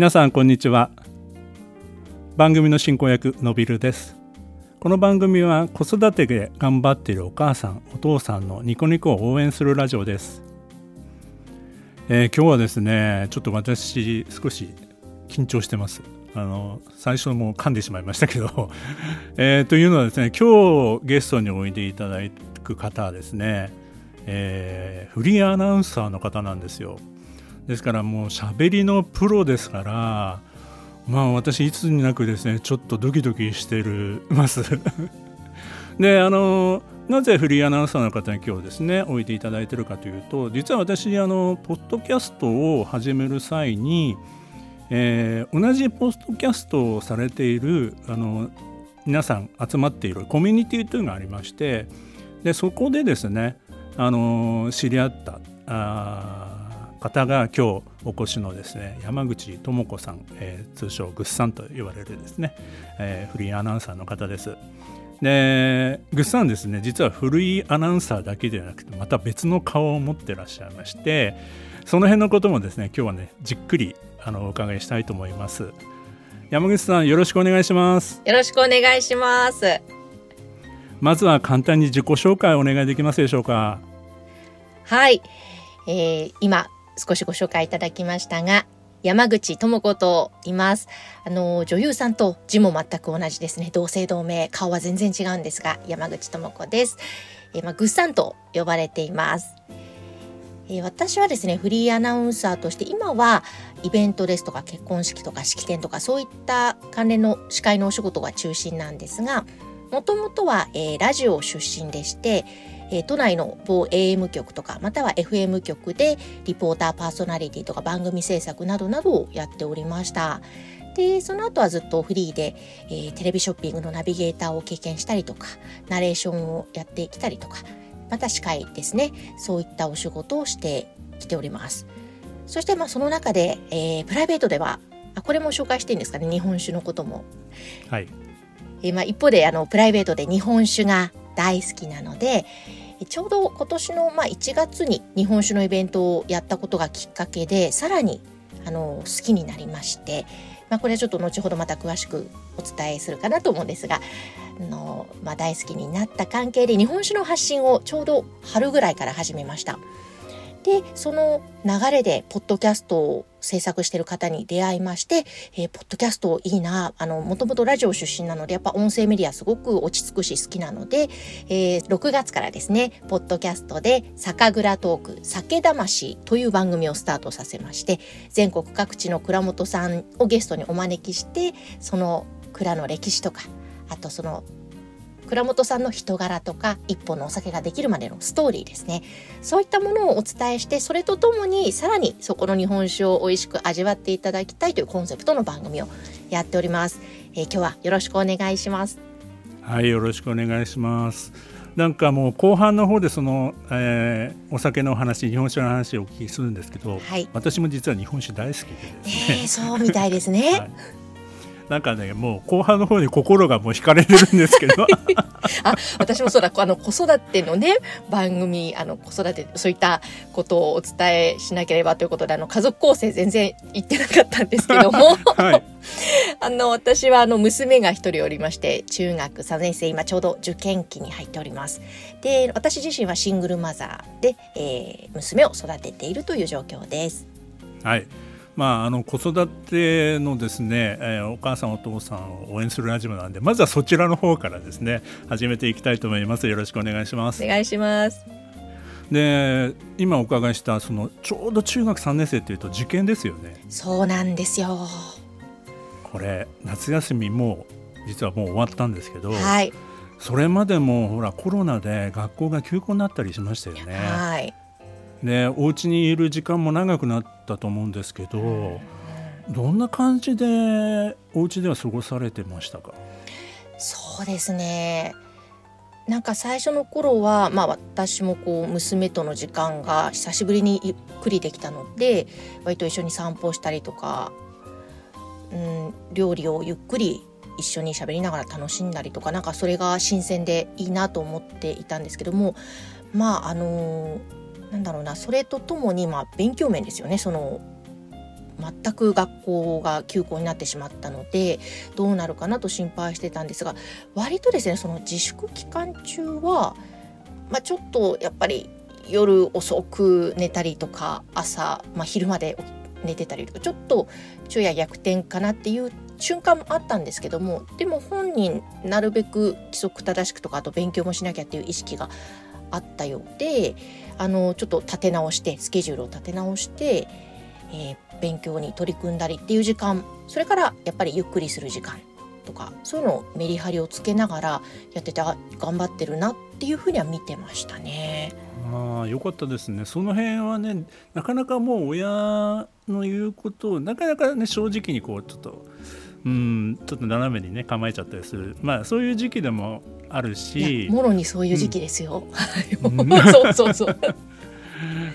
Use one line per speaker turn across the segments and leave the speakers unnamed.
皆さんこんにちは。番組の進行役のびるです。この番組は子育てで頑張っているお母さんお父さんのニコニコを応援するラジオです、えー、今日はですねちょっと私少し緊張してます。あの最初も噛んでしまいましたけど。えー、というのはですね今日ゲストにおいでいただく方はですね、えー、フリーアナウンサーの方なんですよ。ですからもう喋りのプロですからまあ私いつになくですねちょっとドキドキしてるます。であのなぜフリーアナウンサーの方に今日ですね置いていただいてるかというと実は私あのポッドキャストを始める際にえー、同じポストキャストをされているあの皆さん集まっているコミュニティというのがありましてでそこでですねあの知り合ったあ方が今日お越しのですね山口智子さん、えー、通称グッさんと言われるですね、えー、フリーアナウンサーの方です。でグッさんですね実はフリーアナウンサーだけではなくてまた別の顔を持ってらっしゃいましてその辺のこともですね今日はねじっくりあのお伺いしたいと思います。山口さんよろしくお願いします。
よろしくお願いします。
まずは簡単に自己紹介お願いできますでしょうか。
はい、えー、今少しご紹介いただきましたが山口智子と言います。あの、女優さんと字も全く同じですね。同姓同名、顔は全然違うんですが、山口智子です。えー、まあ、ぐっさんと呼ばれています。え私はですねフリーアナウンサーとして今はイベントですとか結婚式とか式典とかそういった関連の司会のお仕事が中心なんですがもともとは、えー、ラジオ出身でして、えー、都内の某 AM 局とかまたは FM 局でリポーターパーソナリティとか番組制作などなどをやっておりました。でその後はずっとフリーで、えー、テレビショッピングのナビゲーターを経験したりとかナレーションをやってきたりとかまた司会ですね。そういったお仕事をしてきております。そしてまあその中で、えー、プライベートではあこれも紹介していいんですかね？日本酒のことも。
はい、
えー、まあ一方であのプライベートで日本酒が大好きなのでちょうど今年のまあ1月に日本酒のイベントをやったことがきっかけでさらにあの好きになりまして、まあ、これはちょっと後ほどまた詳しくお伝えするかなと思うんですがあの、まあ、大好きになった関係で日本酒の発信をちょうど春ぐらいから始めました。でその流れでポッドキャストを制作してる方に出会いまして、えー、ポッドキャストいいなあのもともとラジオ出身なのでやっぱ音声メディアすごく落ち着くし好きなので、えー、6月からですねポッドキャストで「酒蔵トーク酒魂」という番組をスタートさせまして全国各地の蔵元さんをゲストにお招きしてその蔵の歴史とかあとその倉本さんの人柄とか一本のお酒ができるまでのストーリーですね。そういったものをお伝えしてそれとともにさらにそこの日本酒を美味しく味わっていただきたいというコンセプトの番組をやっております、えー、今日はよろしくお願いします。
はいよろしくお願いします。なんかもう後半の方でその、えー、お酒の話日本酒の話をお聞きするんですけど、はい、私も実は日本酒大好きでね、
えー、そうみたいですね、はい
なんかねもう後半の方に心がもう惹かれてるんですけど。
あ私もそうだ。あの子育てのね番組あの子育てそういったことをお伝えしなければということであの家族構成全然言ってなかったんですけども、はい、あの私はあの娘が一人おりまして中学3年生今ちょうど受験期に入っております。で私自身はシングルマザーで、えー、娘を育てているという状況です。
はいまあ、あの子育てのですね、えー、お母さんお父さんを応援するラジオなんでまずはそちらの方からですね始めていきたいと思います。よろしくお願いします。
お願いします。
で今お伺いしたそのちょうど中学3年生っていうと受験ですよね。
そうなんですよ。
これ夏休みも実はもう終わったんですけど、
はい、
それまでもほらコロナで学校が休校になったりしましたよね。
はい
でお家にいる時間も長くなったと思うんですけどどんな感じでお家では過ごされてましたか？
そうですね。なんか最初の頃は、まあ、私もこう娘との時間が久しぶりにゆっくりできたので割と一緒に散歩したりとか、うん、料理をゆっくり一緒に喋りながら楽しんだりとかなんかそれが新鮮でいいなと思っていたんですけどもまああのーなんだろうなそれとともにまあ勉強面ですよね。その全く学校が休校になってしまったのでどうなるかなと心配してたんですが割とですねその自粛期間中は、まあ、ちょっとやっぱり夜遅く寝たりとか朝、まあ、昼まで寝てたりとかちょっと昼夜逆転かなっていう瞬間もあったんですけどもでも本人なるべく規則正しくとかあと勉強もしなきゃっていう意識があったようであのちょっと立て直してスケジュールを立て直して、えー、勉強に取り組んだりっていう時間それからやっぱりゆっくりする時間とかそういうのをメリハリをつけながらやってて頑張ってるなっていうふうには見てましたね。
ああよかったですねその辺はねなかなかもう親の言うことをなかなかね正直にこうちょっとうんちょっと斜めにね構えちゃったりする。まあそういう時期でもあるし。
もろにそういう時期ですよ、うん、そうそうそう。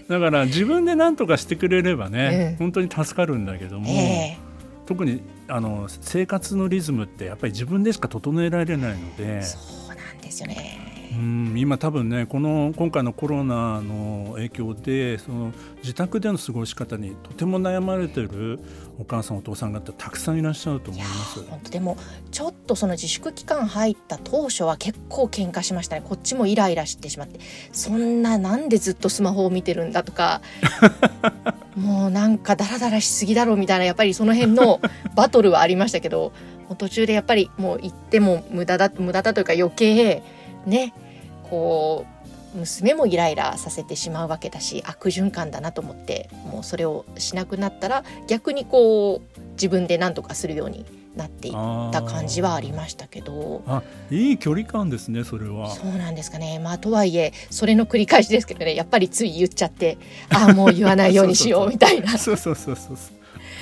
だから自分で何とかしてくれればね、うん、本当に助かるんだけども、えー、特にあの生活のリズムってやっぱり自分でしか整えられないので
そうなんですよね
うん今多分ねこの今回のコロナの影響でその自宅での過ごし方にとても悩まれてるお母さんお父さん方たくさんいらっしゃると思います。
本当でもちょっとその自粛期間入った当初は結構喧嘩しましたね。こっちもイライラしてしまって。そんななんでずっとスマホを見てるんだとか。もうなんかダラダラしすぎだろうみたいなやっぱりその辺の バトルはありましたけど途中でやっぱりもう行っても無駄だ無駄だというか余計ねこう娘もイライラさせてしまうわけだし悪循環だなと思ってもうそれをしなくなったら逆にこう自分で何とかするようになっていった感じはありましたけど。
あいい距離感ですねそれは。
そうなんですかね。まあとはいえそれの繰り返しですけどねやっぱりつい言っちゃってああもう言わないようにしようみたいな。
そうそうそうそう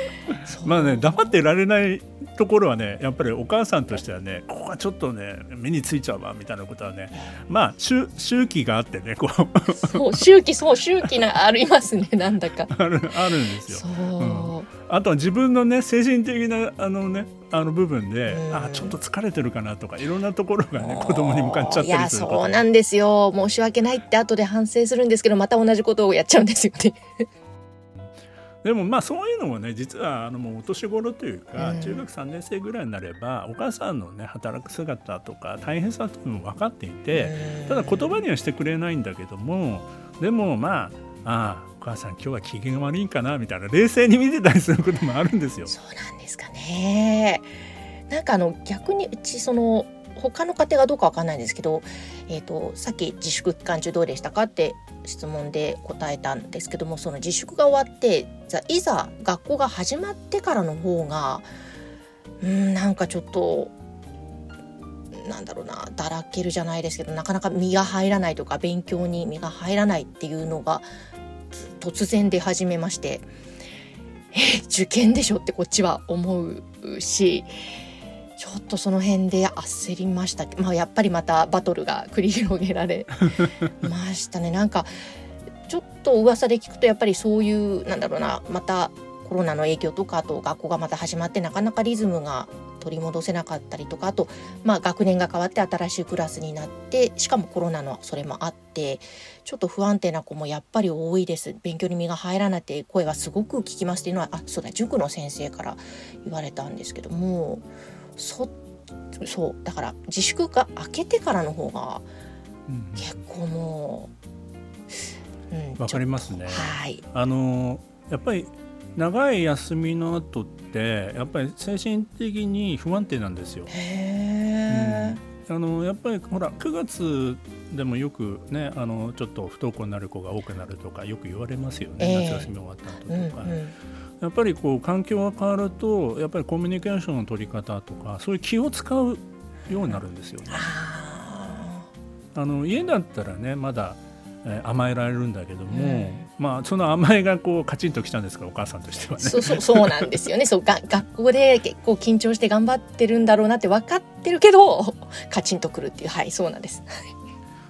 まあね黙ってられないところはねやっぱりお母さんとしてはねここはちょっとね目についちゃうわみたいなことはねまあ周周期があってねこ
う。そう周期そう周期なありますね なんだか。
あるあるんですよ。う。ん、あとは自分のね精神的なあのねあの部分で、あちょっと疲れてるかなとかいろんなところがね子供に向かっちゃったりする
そうなんですよ。申し訳ないって後で反省するんですけどまた同じことをやっちゃうんですよね。
でもまあそういうのもね実はあのもうお年頃というか、中学3年生ぐらいになればお母さんのね働く姿とか大変さというのも分かっていて、ただ言葉にはしてくれないんだけどもでもまあああお母さん今日は機嫌悪いんかなみたいな冷静に見てたりすることもあるんですよ。
そうなんですかね。なんかあの逆にうちその他の家庭がどうかわかんないんですけど、えーと、さっき自粛期間中どうでしたかって質問で答えたんですけどもその自粛が終わっていざ学校が始まってからの方がうんなんかちょっとなんだろうなだらけるじゃないですけどなかなか身が入らないとか勉強に身が入らないっていうのが突然出始めましてえ受験でしょってこっちは思うしょっとその辺で焦りました。まあ、やっぱりまたバトルが繰り広げられ ましたね。なんかちょっと噂で聞くとやっぱりそういうなんだろうなまたコロナの影響とかあと学校がまた始まってなかなかリズムが取り戻せなかったりとかあと、まあ、学年が変わって新しいクラスになってしかもコロナのそれもあってちょっと不安定な子もやっぱり多いです。勉強に身が入らないって声はすごく聞きますっていうのはあそうだ塾の先生から言われたんですけどもそそうだから自粛が明けてからの方が結構も
う、うん、わかりますね。
はい、
あのやっぱり長い休みの後ってやっぱり精神的に不安定なんですよ。
へ
うん、あのやっぱりほら9月でもよくねあのちょっと不登校になる子が多くなるとかよく言われますよね、夏休み終わった後とか。うんうんやっぱりこう環境が変わるとやっぱりコミュニケーションの取り方とかそういう気を使うようになるんですよね。あの家だったらねまだ、えー、甘えられるんだけども、うん、まあその甘えがこうカチンときたんですかお母さんとしてはね。
そう そうそうなんですよね。そうが学校で結構緊張して頑張ってるんだろうなって分かってるけどカチンとくるっていうはいそうなんです。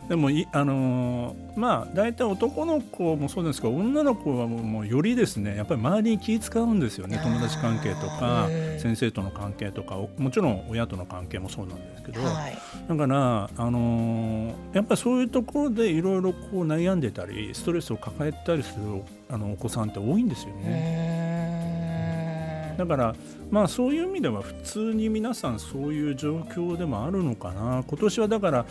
でもいあのー、まあ大体男の子もそうですけど女の子はもうよりですねやっぱり周りに気使うんですよね。友達関係とか先生との関係とかもちろん親との関係もそうなんですけど、はい、だからあのー、やっぱりそういうところでいろいろこう悩んでたりストレスを抱えたりするあのお子さんって多いんですよね。だからまあそういう意味では普通に皆さんそういう状況でもあるのかな。今年はだから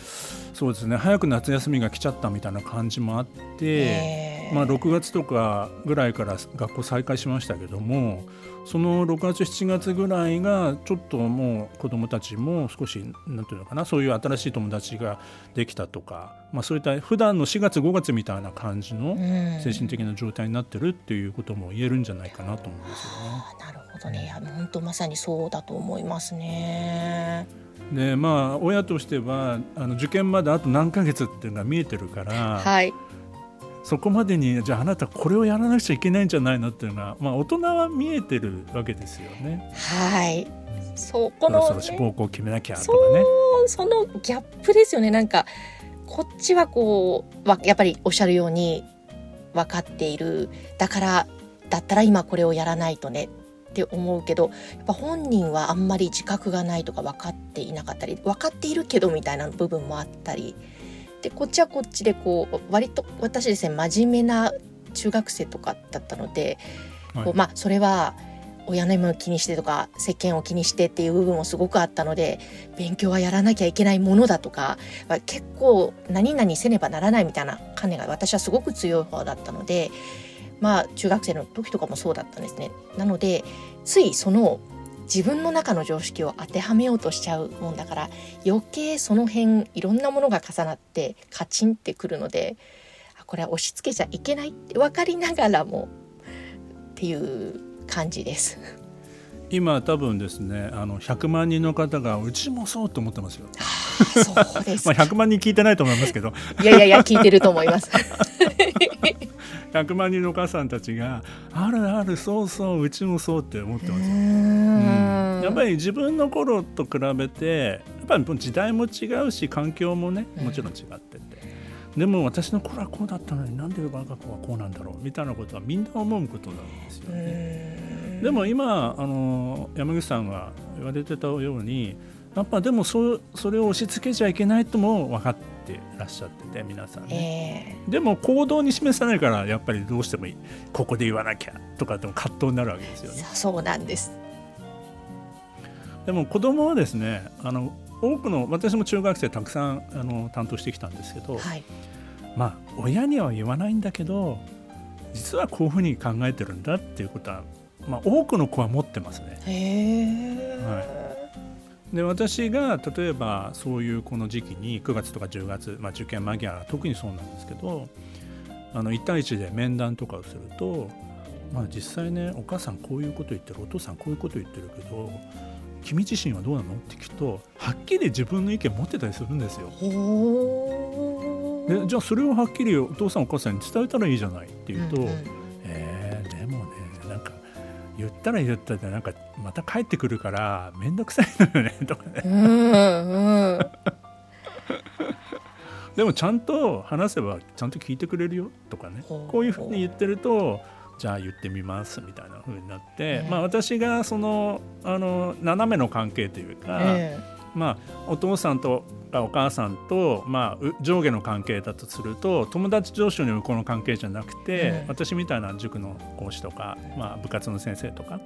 そうですね早く夏休みが来ちゃったみたいな感じもあって、まあ、6月とかぐらいから学校再開しましたけどもその6月7月ぐらいがちょっともう子どもたちも少し何て言うのかなそういう新しい友達ができたとか、まあ、そういった普段の4月5月みたいな感じの精神的な状態になってるっていうことも言えるんじゃないかなと思うんですよね。
なるほどね本当まさにそうだと思いますね。
でまあ親としてはあの受験まであと何ヶ月っていうのが見えてるから、
はい、
そこまでにじゃああなたこれをやらなくちゃいけないんじゃないのっていうのは、まあ、大人は見えてるわけですよね。
はい、そ
この、ね、そろそろ志望校を決めなきゃとかね。
そのギャップですよね。なんかこっちはこうやっぱりおっしゃるように分かっているだからだったら今これをやらないとね。って思うけどやっぱ本人はあんまり自覚がないとか分かっていなかったり分かっているけどみたいな部分もあったりでこっちはこっちでこう割と私ですね真面目な中学生とかだったので、はい、こうまあそれは親の目を気にしてとか世間を気にしてっていう部分もすごくあったので勉強はやらなきゃいけないものだとか結構何々せねばならないみたいな観念が私はすごく強い方だったのでまあ中学生の時とかもそうだったんですね。なのでついその自分の中の常識を当てはめようとしちゃうもんだから余計その辺いろんなものが重なってカチンってくるのでこれは押し付けちゃいけないって分かりながらもっていう感じです。
今多分ですねあの100万人の方がうちもそうと思ってますよ。
そうです まあ
100万人聞いてないと思いますけど
いやいやいや聞いてると思います。
100万人のお母さんたちが「あるあるそうそううちもそう」って思ってますよ、うん、やっぱり自分の頃と比べてやっぱり時代も違うし環境もねもちろん違ってて、うん、でも私の頃はこうだったのになんで我が子はこうなんだろうみたいなことはみんな思うことなんですよね。でも今あの山口さんが言われてたようにやっぱでもそそれを押し付けちゃいけないとも分かってらっしゃってて皆さんね、えー、でも行動に示さないからやっぱりどうしてもいい。ここで言わなきゃとかでも葛藤になるわけですよね。
そうなんです。
でも子供はですねあの多くの私も中学生たくさんあの担当してきたんですけど、はい、まあ親には言わないんだけど実はこういうふうに考えてるんだっていうことは、まあ、多くの子は持ってますね。
へ
はいで私が例えばそういうこの時期に9月とか10月、まあ、受験間際特にそうなんですけどあの1対1で面談とかをすると、まあ、実際ねお母さんこういうこと言ってるお父さんこういうこと言ってるけど君自身はどうなの？って聞くとはっきり自分の意見持ってたりするんですよ。でじゃあそれをはっきりお父さんお母さんに伝えたらいいじゃないって言うと、うんうん、言ったら言ったらなんかまた帰ってくるから面倒くさいのよね とかね。うんうんでもちゃんと話せばちゃんと聞いてくれるよとかね。こういうふうに言ってるとじゃあ言ってみますみたいなふうになって、まあ、私がそのあの斜めの関係というか、えー、まあ、お父さんとお母さんと、まあ、上下の関係だとすると友達上司のこの関係じゃなくて、うん、私みたいな塾の講師とか、まあ、部活の先生とか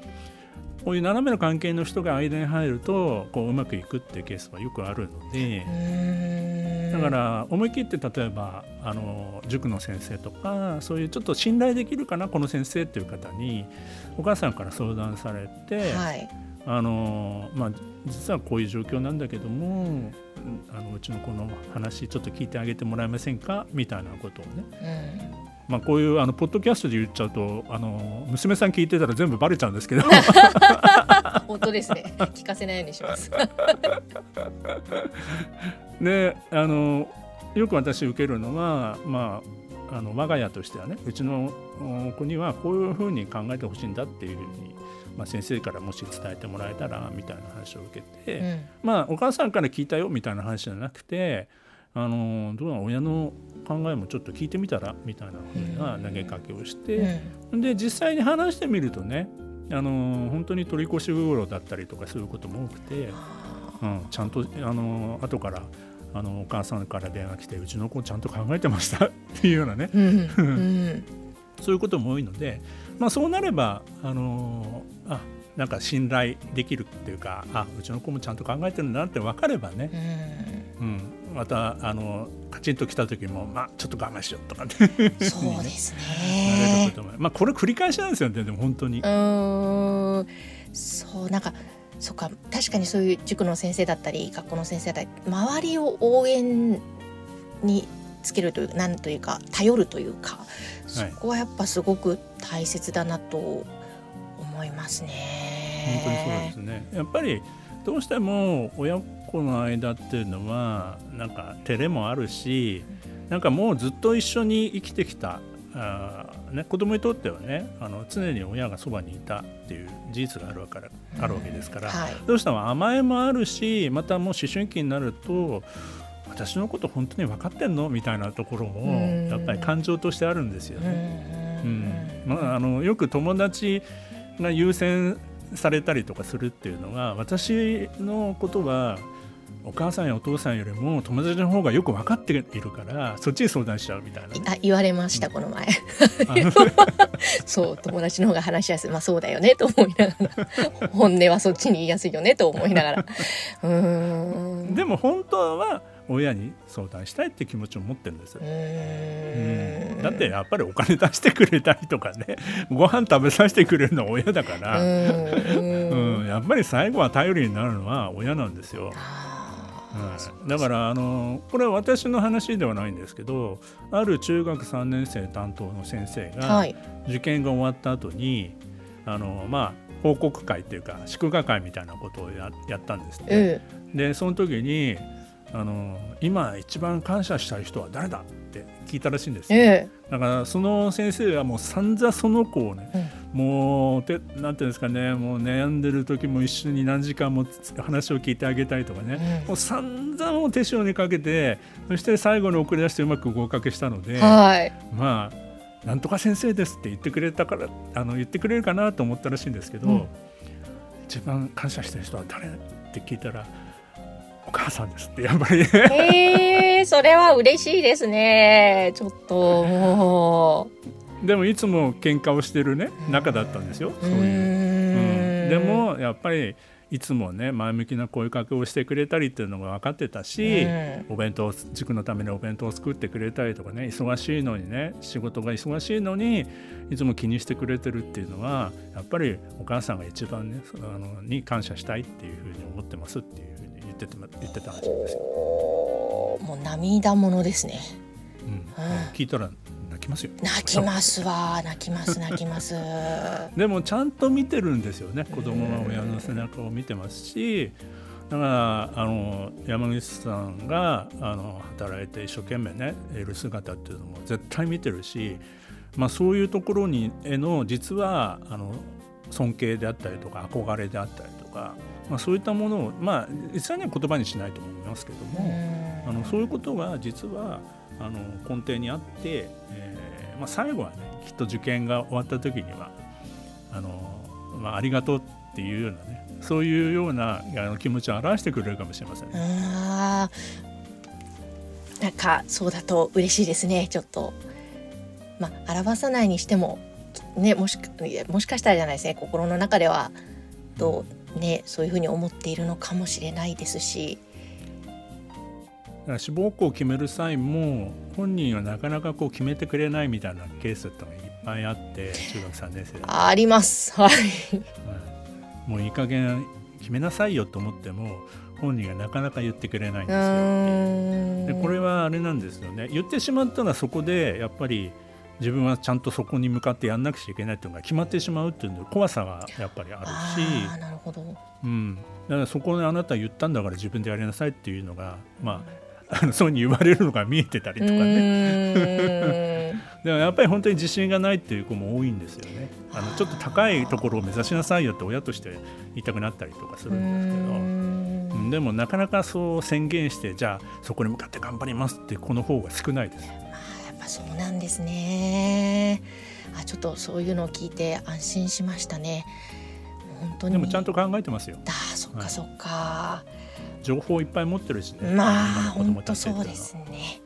こういう斜めの関係の人が間に入るとこううまくいくっていうケースはよくあるのでだから思い切って例えばあの塾の先生とかそういうちょっと信頼できるかなこの先生っていう方にお母さんから相談されて、はい、あのまあ、実はこういう状況なんだけどもあのうちの子の話ちょっと聞いてあげてもらえませんか？みたいなことをね、うん、まあ、こういうあのポッドキャストで言っちゃうとあの娘さん聞いてたら全部バレちゃうんですけど。
本当ですね。聞かせないようにします。
であのよく私受けるのは、まあ、あの我が家としてはねうちの子にはこういうふうに考えてほしいんだっていうふうにまあ、先生からもし伝えてもらえたらみたいな話を受けて、うん、まあお母さんから聞いたよみたいな話じゃなくてあのどうな親の考えもちょっと聞いてみたらみたいなふうな投げかけをして、うん、で実際に話してみるとねあの本当に取り越し苦だったりとかすることも多くて、うん、ちゃんとあの後からあのお母さんから電話来てうちの子ちゃんと考えてましたっていうようなね、うん、そういうことも多いので、まあ、そうなればあのあなんか信頼できるっていうかあうちの子もちゃんと考えてるんだなって分かればね、うん、またあのカチンときた時も、まあ、ちょっと我慢しようとかね。
そうですね。
まあ、これ繰り返しなんですよねでも本当に。
うん。そうなんかそっか。確かにそういう塾の先生だったり学校の先生だったり周りを応援につけるというなんというか頼るというかそこはやっぱすごく大切だなと思いますね。
本当にそうですね。やっぱりどうしても親子の間っていうのはなんか照れもあるしなんかもうずっと一緒に生きてきたあ、ね、子供にとってはねあの常に親がそばにいたっていう事実があるわからあるわけですから、はい、どうしても甘えもあるしまたもう思春期になると私のこと本当に分かってんのみたいなところもやっぱり感情としてあるんですよね。うん。まあ、あのよく友達が優先されたりとかするっていうのは私のことはお母さんやお父さんよりも友達の方がよく分かっているからそっちに相談しちゃうみたいな、ね、
あ言われました、うん、この前。そう友達の方が話しやすい。まあそうだよねと思いながら。本音はそっちに言いやすいよねと思いながら。
うん。でも本当は親に相談したいって気持ちを持ってるんです。よ、うん、だってやっぱりお金出してくれたりとかね ご飯食べさせてくれるのは親だから。うんやっぱり最後は頼りになるのは親なんですよ。うん、だからあのこれは私の話ではないんですけどある中学3年生担当の先生が、受験が終わった後にあのまあ報告会っていうか祝賀会みたいなことをややったんですね。ええ、でその時にあの今一番感謝したい人は誰だって聞いたらしいんですよ、ええ、だからその先生はもう散々その子をね、うん、もうてなんていうんですかねもう悩んでる時も一緒に何時間も話を聞いてあげたりとかね、うん、もう散々を手塩にかけてそして最後に送り出してうまく合格したので、はい、まあなんとか先生ですって言ってくれたからあの言ってくれるかなと思ったらしいんですけど、うん、一番感謝してる人は誰って聞いたらお母さんですってやっぱり。
へえそれは嬉しいですね。ちょっとも
う。でもいつも喧嘩をしてるね仲だったんですよ。そういう、うん、でもやっぱりいつもね前向きな声かけをしてくれたりっていうのが分かってたし、お弁当塾のためにお弁当を作ってくれたりとかね忙しいのにね仕事が忙しいのにいつも気にしてくれてるっていうのはやっぱりお母さんが一番ねあのに感謝したいっていうふうに思ってますっていうってて言ってたらしいんですよ。
もう涙ものですね。
うん、うん、聞いたら泣きますよ。
泣きますわ、泣きます泣きます。
でもちゃんと見てるんですよね。子供が親の背中を見てますし。だからあの山口さんがあの働いて一生懸命ねいる姿っていうのも絶対見てるし、まあ、そういうところにへの実はあの尊敬であったりとか憧れであったりとかまあ、そういったものを、まあ、実際には言葉にしないと思いますけどもあのそういうことが実はあの根底にあって、えーまあ、最後はねきっと受験が終わった時にはあの、まあ、ありがとうっていうようなねそういうようなあの気持ちを表してくれるかもしれません、ね、あ
なんかそうだと嬉しいですね。ちょっと。まあ、表さないにしてもねもしもしかしたらじゃないですね。心の中ではどうねそういうふうに思っているのかもしれないですし。
志望校を決める際も本人はなかなかこう決めてくれないみたいなケースってのがいっぱいあって中学3年生
あります。はい、
もういい加減決めなさいよと思っても本人がなかなか言ってくれないんですよでこれはあれなんですよね。言ってしまったらそこでやっぱり自分はちゃんとそこに向かってやんなくちゃいけないっていうのが決まってしまうっていうの怖さがやっぱりあるしなるほど、うん、だからそこであなた言ったんだから自分でやりなさいっていうのがまあ あのそうに言われるのが見えてたりとかね。でもやっぱり本当に自信がないっていう子も多いんですよね。あのちょっと高いところを目指しなさいよって親として言いたくなったりとかするんですけど。でもなかなかそう宣言してじゃあそこに向かって頑張りますってこの方が少ないです。
そうなんですね。あちょっとそういうのを聞いて安心しましたね。
本当に。でもちゃんと考えてますよ。
あそっかそっか、は
い、情報いっぱい持ってるしね。
まあ本当そうですね。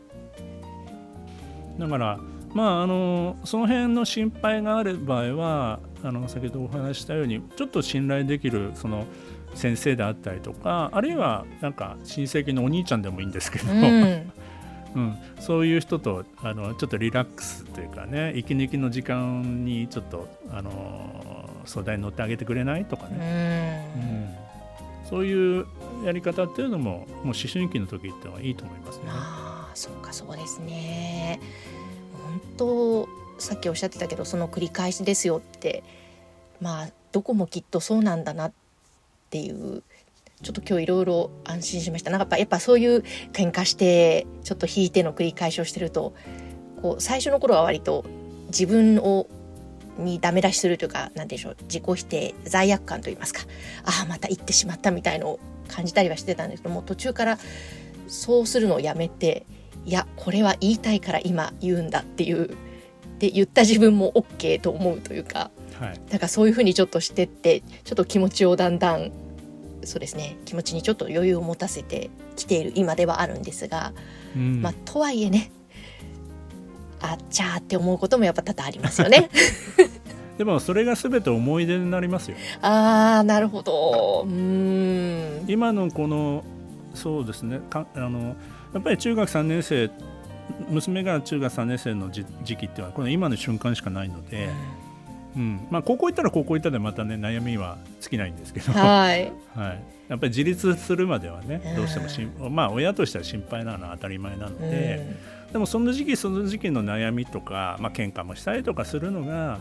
だからまああのその辺の心配がある場合はあの先ほどお話ししたようにちょっと信頼できるその先生であったりとかあるいはなんか親戚のお兄ちゃんでもいいんですけど、
うん
うん、そういう人とあのちょっとリラックスというかね息抜きの時間にちょっとあの相談に乗ってあげてくれないとか
う
ね、
ん。
うん。そういうやり方っていうのももう思春期の時ってのはいいと思いますね。
ああそうかそうですね。本当さっきおっしゃってたけどその繰り返しですよってまあどこもきっとそうなんだなっていうちょっと今日いろいろ安心しました。なんかやっぱやっぱそういう喧嘩してちょっと引いての繰り返しをしてるとこう最初の頃は割と自分をにダメ出しするというか何でしょう自己否定罪悪感といいますかああまた言ってしまったみたいのを感じたりはしてたんですけどもう途中からそうするのをやめていやこれは言いたいから今言うんだっていうで言った自分も OK と思うというか
はい、
なんかそういうふうにちょっとしてってちょっと気持ちをだんだんそうですね気持ちにちょっと余裕を持たせてきている今ではあるんですが、
うん
まあとはいえねあっちゃーって思うこともやっぱ多々ありますよね。
でもそれが全て思い出になりますよ。
あーなるほどうーん
今のこのそうですねかあのやっぱり中学3年生娘が中学3年生の時時期っていうのはこの今の瞬間しかないので、うんまあ、高校行ったら高校行ったでまたね悩みは尽きないんですけど、は
はい。
い、やっぱり自立するまではね
うん。
どうしてもしん、まあ、親としては心配なのは当たり前なので、でもその時期その時期の悩みとか、まあ喧嘩もしたりとかするのが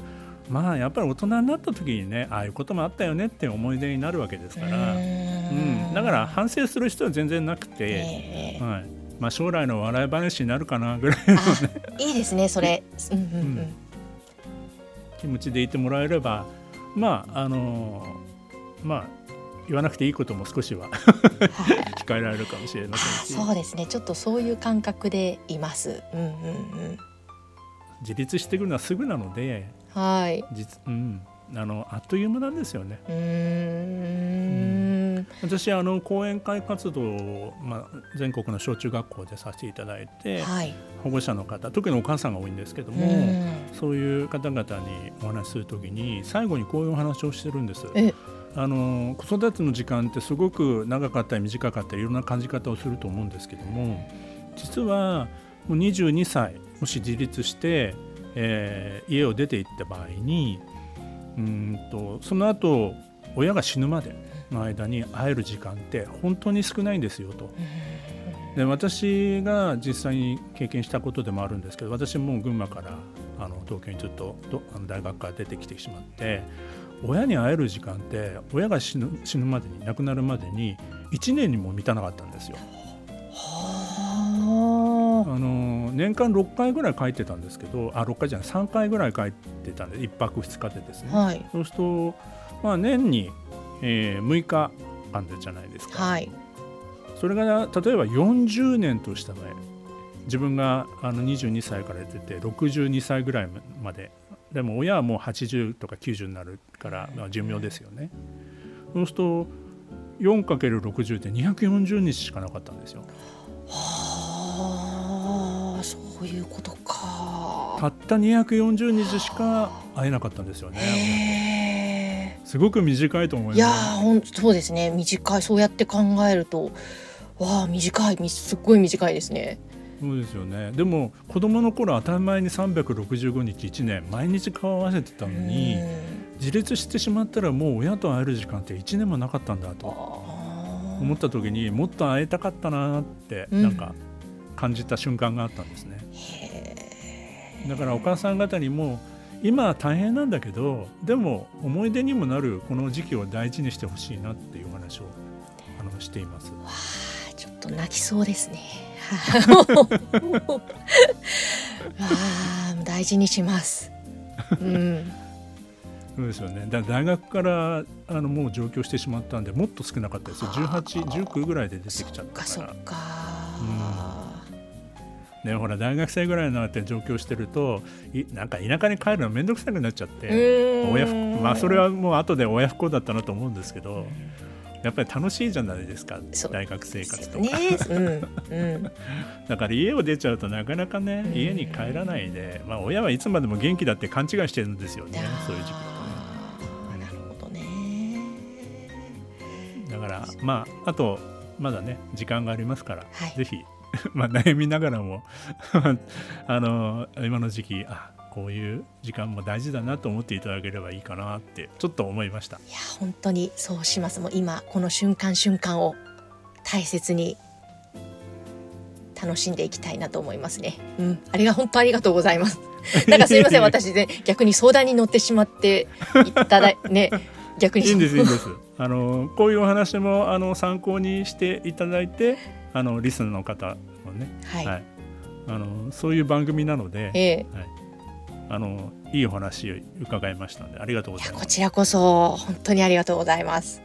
まあやっぱり大人になった時にねああいうこともあったよねっていう思い出になるわけですから、うん、だから反省する必要は全然なくて、
ええ。
はい。まあ、将来の笑い話になるかなぐらい
あいいですねそれ。うんうんうん
気持ちでいてもらえればまああのまあ言わなくていいことも少しは
はい。
控えられるかもしれま
あ
せんし。
そうですね。ちょっとそういう感覚でいます。うんうんうん。
自立してくるのはすぐなので
はい。
実、うん、あのあっという間なんですよね。
うーん。
私あの講演会活動を、まあ、全国の小中学校でさせていただいて
はい。
保護者の方特にお母さんが多いんですけど
う
も、
ん。
そういう方々にお話しするときに最後にこういうお話をしてるんです。
え、
あの子育ての時間ってすごく長かったり短かったりいろんな感じ方をすると思うんですけども実はもう22歳もし自立して、えー家を出て行った場合にうーんとその後親が死ぬまでの間に会える時間って本当に少ないんですよと。で私が実際に経験したことでもあるんですけど私も群馬からあの東京にずっと大学から出てきてしまって親に会える時間って親が死ぬ死ぬまでに亡くなるまでに1年にも満たなかったんですよ。年間6回ぐらい帰ってたんですけどあ6回じゃない3回ぐらい帰ってたんで1泊2日でですね。
あ。はい。
そうすると、まあ、年に、えー6日間でじゃないですか。
はい。
それが例えば40年とした場合自分があの22歳から出て62歳ぐらいまででも親はもう80とか90になるから、まあ、寿命ですよね。そうすると 4×60 で240日しかなかったんですよ。
はあ、こと
た
か。
った240日しか会えなかったんですよね。すごく短いと思い
いやー
ます。
ほんそうですね短いそうやって考えるとわあ短いみすっごい短いですね。
そうですよね。でも子供の頃当たり前に365日1年毎日顔を合わせてたのに。自立してしまったらもう親と会える時間って1年もなかったんだと思
思
った時にもっと会いたかったなって
うん
なんか感じた瞬間があったんですね、だからお母さん方にも今は大変なんだけどでも思い出にもなるこの時期を大事にしてほしいなっていうお話をあのしています。
あちょっと泣きそうですね。ああ大事にします。うん。
そうですよね。だ大学からあのもう上京してしまったんでもっと少なかったですよ。18、19ぐらいで出てきちゃった
そっかそ
から。
っ
ねほら大学生ぐらいになって上京してるといなんか田舎に帰るの面倒くさくなっちゃって、えー、親まあ、それはもう後で親不孝だったなと思うんですけど。やっぱり楽しいじゃないですか大学生活とか、
ねうんうん、
だから家を出ちゃうとなかなかね家に帰らないで、まあ、親はいつまでも元気だって勘違いしてるんですよねそういう時期とね、ね、
だか
らまああとまだね時間がありますから、
はい、
ぜひ まあ悩みながらも あの今の時期あこういう時間も大事だなと思っていただければいいかなってちょっと思いました。
いや本当にそうしますもう今この瞬間瞬間を大切に楽しんでいきたいなと思いますね。うん、ありが本当ありがとうございます。なんかすいません私ね逆に相談に乗ってしまっていただいね逆に
いいんですいいんです。あのこういうお話もあの参考にしていただいてあのリスナーの方もね、
はい、
はい、あのそういう番組なので、
ええ
あのいいお話を伺いましたのでありがとうございます。
こちらこそ本当にありがとうございます。